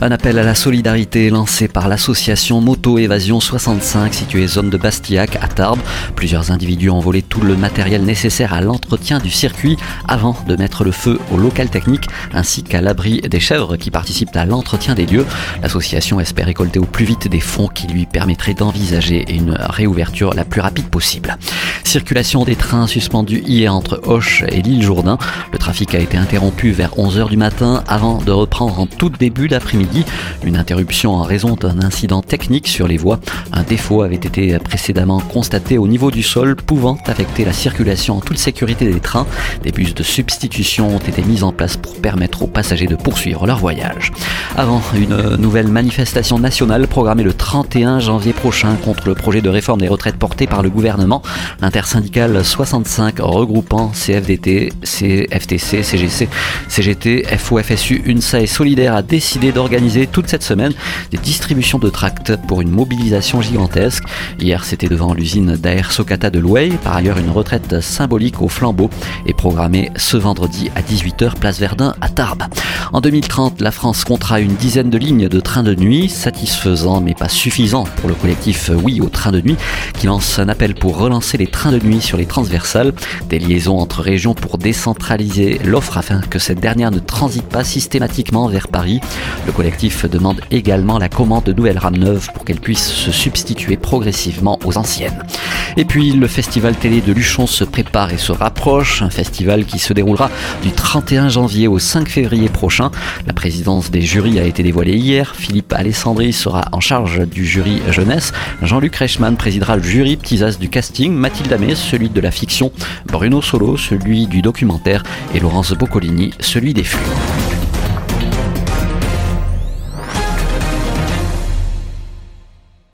Un appel à la solidarité lancé par l'association Moto Évasion 65 située zone de Bastillac à Tarbes. Plusieurs individus ont volé tout le matériel nécessaire à l'entretien du circuit avant de mettre le feu au local technique ainsi qu'à l'abri des chèvres qui participent à l'entretien des lieux. L'association espère récolter au plus vite des fonds qui lui permettraient d'envisager une réouverture la plus rapide possible. Circulation des trains suspendus hier entre Hoche et l'île Jourdain. Le trafic a été interrompu vers 11h du matin avant de reprendre en tout début d'après-midi une interruption en raison d'un incident technique sur les voies. Un défaut avait été précédemment constaté au niveau du sol, pouvant affecter la circulation en toute sécurité des trains. Des bus de substitution ont été mis en place pour permettre aux passagers de poursuivre leur voyage. Avant une nouvelle manifestation nationale programmée le 31 janvier prochain contre le projet de réforme des retraites porté par le gouvernement, l'intersyndicale 65 regroupant CFDT, CFTC, CGC, CGT, FOFSU, UNSA et Solidaire a décidé d'organiser toute cette semaine des distributions de tracts pour une mobilisation gigantesque. Hier, c'était devant l'usine d'Air Socata de Louay. Par ailleurs, une retraite symbolique au flambeau est programmée ce vendredi à 18h, place Verdun à Tarbes. En 2030, la France comptera une dizaine de lignes de trains de nuit, satisfaisant mais pas suffisant pour le collectif Oui au train de nuit, qui lance un appel pour relancer les trains de nuit sur les transversales, des liaisons entre régions pour décentraliser l'offre afin que cette dernière ne transite pas systématiquement vers Paris. Le collectif demande également la commande de nouvelles rames neuves pour qu'elles puissent se substituer progressivement aux anciennes. Et puis le festival télé de Luchon se prépare et se rapproche, un festival qui se déroulera du 31 janvier au 5 février prochain. La présidence des jurys a été dévoilée hier. Philippe Alessandri sera en charge du jury jeunesse. Jean-Luc Reichmann présidera le jury petits as du casting. Mathilde Amé, celui de la fiction. Bruno Solo, celui du documentaire. Et Laurence Boccolini, celui des flux.